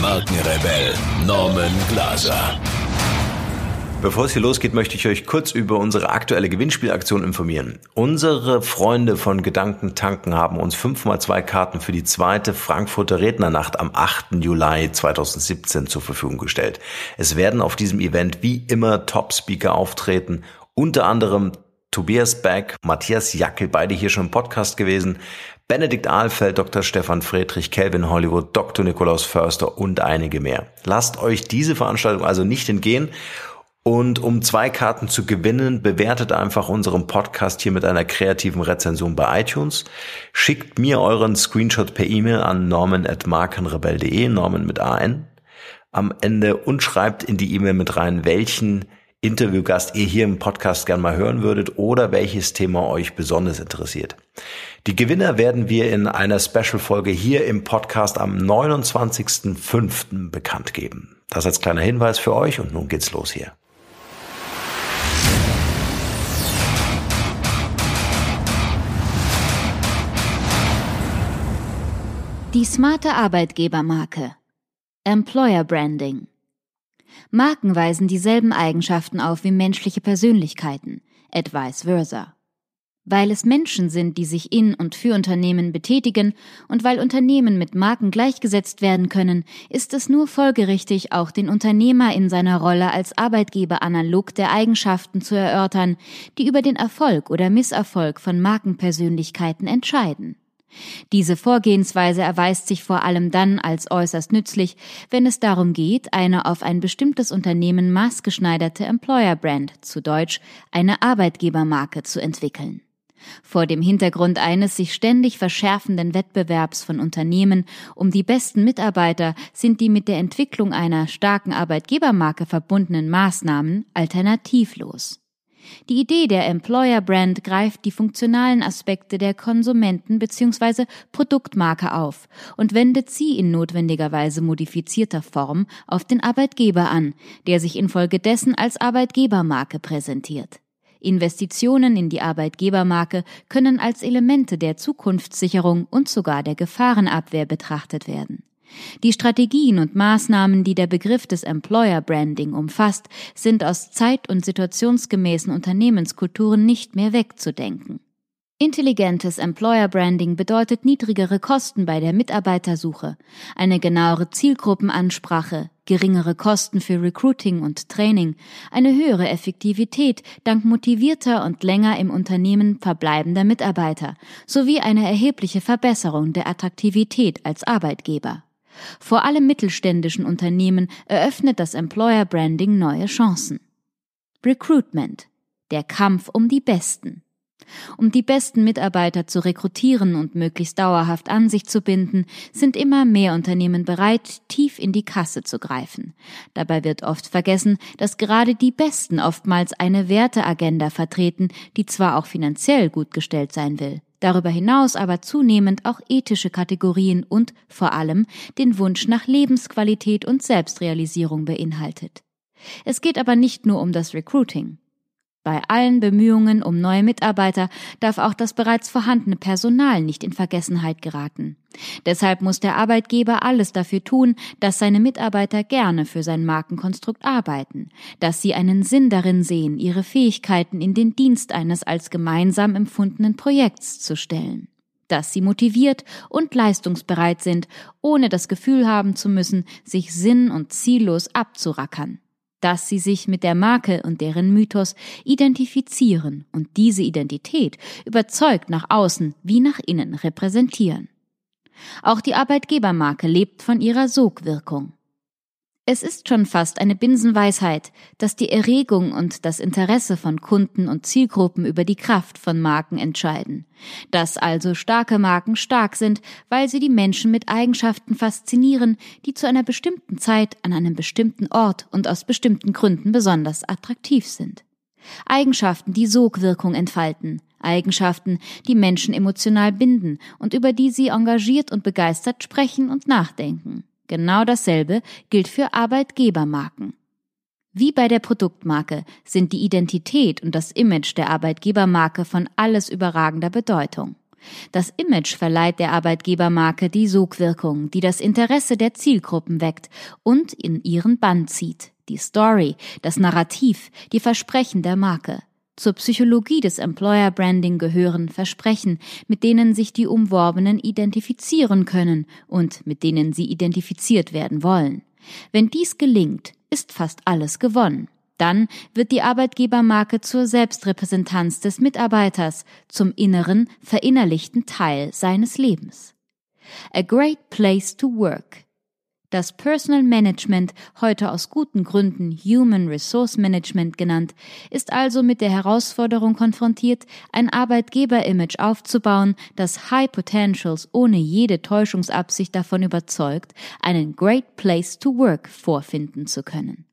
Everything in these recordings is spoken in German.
Markenrebell Norman Glaser. Bevor es hier losgeht, möchte ich euch kurz über unsere aktuelle Gewinnspielaktion informieren. Unsere Freunde von Gedanken tanken haben uns 5x2 Karten für die zweite Frankfurter Rednernacht am 8. Juli 2017 zur Verfügung gestellt. Es werden auf diesem Event wie immer Top-Speaker auftreten, unter anderem Tobias Beck, Matthias Jackel, beide hier schon im Podcast gewesen, Benedikt Ahlfeld, Dr. Stefan Friedrich, Kelvin Hollywood, Dr. Nikolaus Förster und einige mehr. Lasst euch diese Veranstaltung also nicht entgehen. Und um zwei Karten zu gewinnen, bewertet einfach unseren Podcast hier mit einer kreativen Rezension bei iTunes. Schickt mir euren Screenshot per E-Mail an norman.markenrebell.de, Norman mit AN am Ende und schreibt in die E-Mail mit rein, welchen Interviewgast ihr hier im Podcast gern mal hören würdet oder welches Thema euch besonders interessiert. Die Gewinner werden wir in einer Special-Folge hier im Podcast am 29.05. bekannt geben. Das als kleiner Hinweis für euch und nun geht's los hier. Die smarte Arbeitgebermarke. Employer Branding. Marken weisen dieselben Eigenschaften auf wie menschliche Persönlichkeiten, et vice versa. Weil es Menschen sind, die sich in und für Unternehmen betätigen und weil Unternehmen mit Marken gleichgesetzt werden können, ist es nur folgerichtig, auch den Unternehmer in seiner Rolle als Arbeitgeber analog der Eigenschaften zu erörtern, die über den Erfolg oder Misserfolg von Markenpersönlichkeiten entscheiden. Diese Vorgehensweise erweist sich vor allem dann als äußerst nützlich, wenn es darum geht, eine auf ein bestimmtes Unternehmen maßgeschneiderte Employer Brand, zu Deutsch eine Arbeitgebermarke, zu entwickeln. Vor dem Hintergrund eines sich ständig verschärfenden Wettbewerbs von Unternehmen um die besten Mitarbeiter sind die mit der Entwicklung einer starken Arbeitgebermarke verbundenen Maßnahmen alternativlos. Die Idee der Employer Brand greift die funktionalen Aspekte der Konsumenten- bzw. Produktmarke auf und wendet sie in notwendigerweise modifizierter Form auf den Arbeitgeber an, der sich infolgedessen als Arbeitgebermarke präsentiert. Investitionen in die Arbeitgebermarke können als Elemente der Zukunftssicherung und sogar der Gefahrenabwehr betrachtet werden. Die Strategien und Maßnahmen, die der Begriff des Employer Branding umfasst, sind aus zeit- und situationsgemäßen Unternehmenskulturen nicht mehr wegzudenken. Intelligentes Employer Branding bedeutet niedrigere Kosten bei der Mitarbeitersuche, eine genauere Zielgruppenansprache, geringere Kosten für Recruiting und Training, eine höhere Effektivität dank motivierter und länger im Unternehmen verbleibender Mitarbeiter sowie eine erhebliche Verbesserung der Attraktivität als Arbeitgeber. Vor allem mittelständischen Unternehmen eröffnet das Employer Branding neue Chancen. Recruitment. Der Kampf um die Besten. Um die besten Mitarbeiter zu rekrutieren und möglichst dauerhaft an sich zu binden, sind immer mehr Unternehmen bereit, tief in die Kasse zu greifen. Dabei wird oft vergessen, dass gerade die Besten oftmals eine Werteagenda vertreten, die zwar auch finanziell gut gestellt sein will, darüber hinaus aber zunehmend auch ethische Kategorien und vor allem den Wunsch nach Lebensqualität und Selbstrealisierung beinhaltet. Es geht aber nicht nur um das Recruiting. Bei allen Bemühungen um neue Mitarbeiter darf auch das bereits vorhandene Personal nicht in Vergessenheit geraten. Deshalb muss der Arbeitgeber alles dafür tun, dass seine Mitarbeiter gerne für sein Markenkonstrukt arbeiten, dass sie einen Sinn darin sehen, ihre Fähigkeiten in den Dienst eines als gemeinsam empfundenen Projekts zu stellen dass sie motiviert und leistungsbereit sind, ohne das Gefühl haben zu müssen, sich sinn- und ziellos abzurackern dass sie sich mit der Marke und deren Mythos identifizieren und diese Identität überzeugt nach außen wie nach innen repräsentieren. Auch die Arbeitgebermarke lebt von ihrer Sogwirkung. Es ist schon fast eine Binsenweisheit, dass die Erregung und das Interesse von Kunden und Zielgruppen über die Kraft von Marken entscheiden. Dass also starke Marken stark sind, weil sie die Menschen mit Eigenschaften faszinieren, die zu einer bestimmten Zeit an einem bestimmten Ort und aus bestimmten Gründen besonders attraktiv sind. Eigenschaften, die Sogwirkung entfalten, Eigenschaften, die Menschen emotional binden und über die sie engagiert und begeistert sprechen und nachdenken. Genau dasselbe gilt für Arbeitgebermarken. Wie bei der Produktmarke sind die Identität und das Image der Arbeitgebermarke von alles überragender Bedeutung. Das Image verleiht der Arbeitgebermarke die Sogwirkung, die das Interesse der Zielgruppen weckt und in ihren Bann zieht. Die Story, das Narrativ, die Versprechen der Marke. Zur Psychologie des Employer Branding gehören Versprechen, mit denen sich die Umworbenen identifizieren können und mit denen sie identifiziert werden wollen. Wenn dies gelingt, ist fast alles gewonnen. Dann wird die Arbeitgebermarke zur Selbstrepräsentanz des Mitarbeiters, zum inneren, verinnerlichten Teil seines Lebens. A great place to work das Personal Management, heute aus guten Gründen Human Resource Management genannt, ist also mit der Herausforderung konfrontiert, ein Arbeitgeber-Image aufzubauen, das High Potentials ohne jede Täuschungsabsicht davon überzeugt, einen Great Place to Work vorfinden zu können.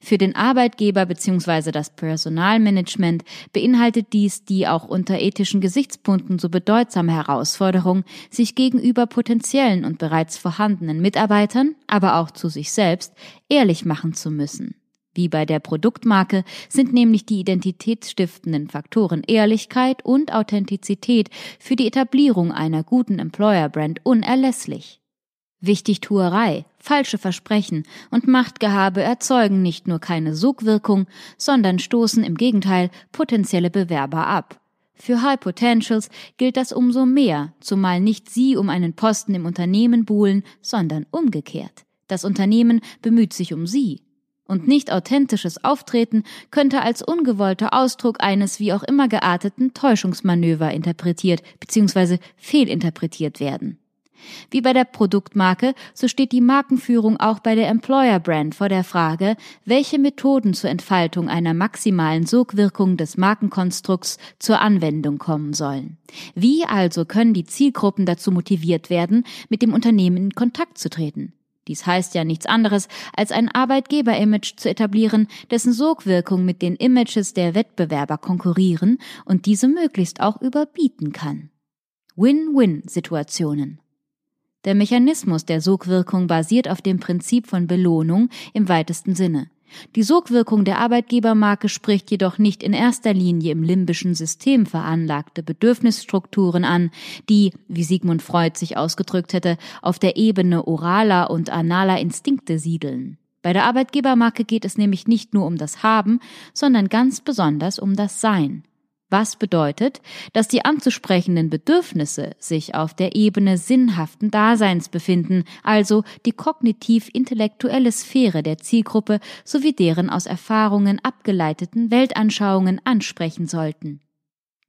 Für den Arbeitgeber bzw. das Personalmanagement beinhaltet dies die auch unter ethischen Gesichtspunkten so bedeutsame Herausforderung, sich gegenüber potenziellen und bereits vorhandenen Mitarbeitern, aber auch zu sich selbst, ehrlich machen zu müssen. Wie bei der Produktmarke sind nämlich die identitätsstiftenden Faktoren Ehrlichkeit und Authentizität für die Etablierung einer guten Employer Brand unerlässlich. Wichtigtuerei, falsche Versprechen und Machtgehabe erzeugen nicht nur keine Sogwirkung, sondern stoßen im Gegenteil potenzielle Bewerber ab. Für High Potentials gilt das umso mehr, zumal nicht sie um einen Posten im Unternehmen buhlen, sondern umgekehrt. Das Unternehmen bemüht sich um sie. Und nicht authentisches Auftreten könnte als ungewollter Ausdruck eines wie auch immer gearteten Täuschungsmanöver interpretiert bzw. fehlinterpretiert werden. Wie bei der Produktmarke, so steht die Markenführung auch bei der Employer Brand vor der Frage, welche Methoden zur Entfaltung einer maximalen Sogwirkung des Markenkonstrukts zur Anwendung kommen sollen. Wie also können die Zielgruppen dazu motiviert werden, mit dem Unternehmen in Kontakt zu treten? Dies heißt ja nichts anderes, als ein Arbeitgeber-Image zu etablieren, dessen Sogwirkung mit den Images der Wettbewerber konkurrieren und diese möglichst auch überbieten kann. Win-Win-Situationen. Der Mechanismus der Sogwirkung basiert auf dem Prinzip von Belohnung im weitesten Sinne. Die Sogwirkung der Arbeitgebermarke spricht jedoch nicht in erster Linie im limbischen System veranlagte Bedürfnisstrukturen an, die, wie Sigmund Freud sich ausgedrückt hätte, auf der Ebene oraler und analer Instinkte siedeln. Bei der Arbeitgebermarke geht es nämlich nicht nur um das Haben, sondern ganz besonders um das Sein was bedeutet, dass die anzusprechenden Bedürfnisse sich auf der Ebene sinnhaften Daseins befinden, also die kognitiv-intellektuelle Sphäre der Zielgruppe sowie deren aus Erfahrungen abgeleiteten Weltanschauungen ansprechen sollten.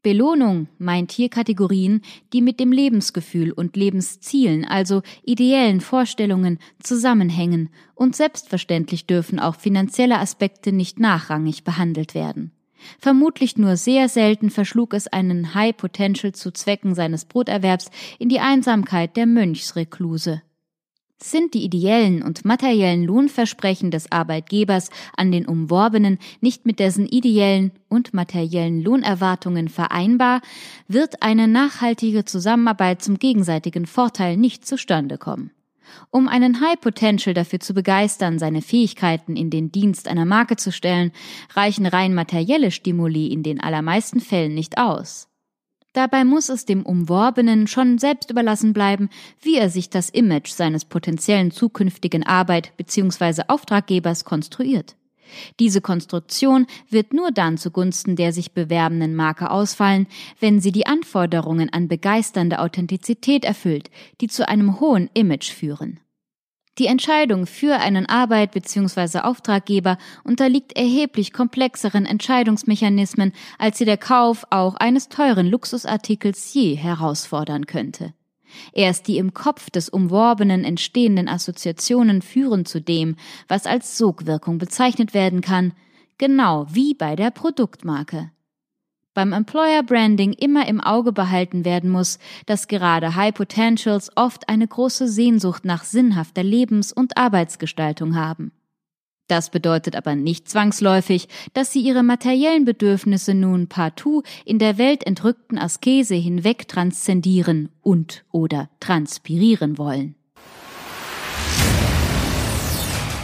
Belohnung meint hier Kategorien, die mit dem Lebensgefühl und Lebenszielen, also ideellen Vorstellungen, zusammenhängen, und selbstverständlich dürfen auch finanzielle Aspekte nicht nachrangig behandelt werden. Vermutlich nur sehr selten verschlug es einen High Potential zu Zwecken seines Broterwerbs in die Einsamkeit der Mönchsrekluse. Sind die ideellen und materiellen Lohnversprechen des Arbeitgebers an den Umworbenen nicht mit dessen ideellen und materiellen Lohnerwartungen vereinbar, wird eine nachhaltige Zusammenarbeit zum gegenseitigen Vorteil nicht zustande kommen. Um einen High Potential dafür zu begeistern, seine Fähigkeiten in den Dienst einer Marke zu stellen, reichen rein materielle Stimuli in den allermeisten Fällen nicht aus. Dabei muss es dem Umworbenen schon selbst überlassen bleiben, wie er sich das Image seines potenziellen zukünftigen Arbeit- bzw. Auftraggebers konstruiert. Diese Konstruktion wird nur dann zugunsten der sich bewerbenden Marke ausfallen, wenn sie die Anforderungen an begeisternde Authentizität erfüllt, die zu einem hohen Image führen. Die Entscheidung für einen Arbeit bzw. Auftraggeber unterliegt erheblich komplexeren Entscheidungsmechanismen, als sie der Kauf auch eines teuren Luxusartikels je herausfordern könnte. Erst die im Kopf des Umworbenen entstehenden Assoziationen führen zu dem, was als Sogwirkung bezeichnet werden kann, genau wie bei der Produktmarke. Beim Employer Branding immer im Auge behalten werden muss, dass gerade High Potentials oft eine große Sehnsucht nach sinnhafter Lebens- und Arbeitsgestaltung haben. Das bedeutet aber nicht zwangsläufig, dass sie ihre materiellen Bedürfnisse nun partout in der weltentrückten Askese hinweg transzendieren und oder transpirieren wollen.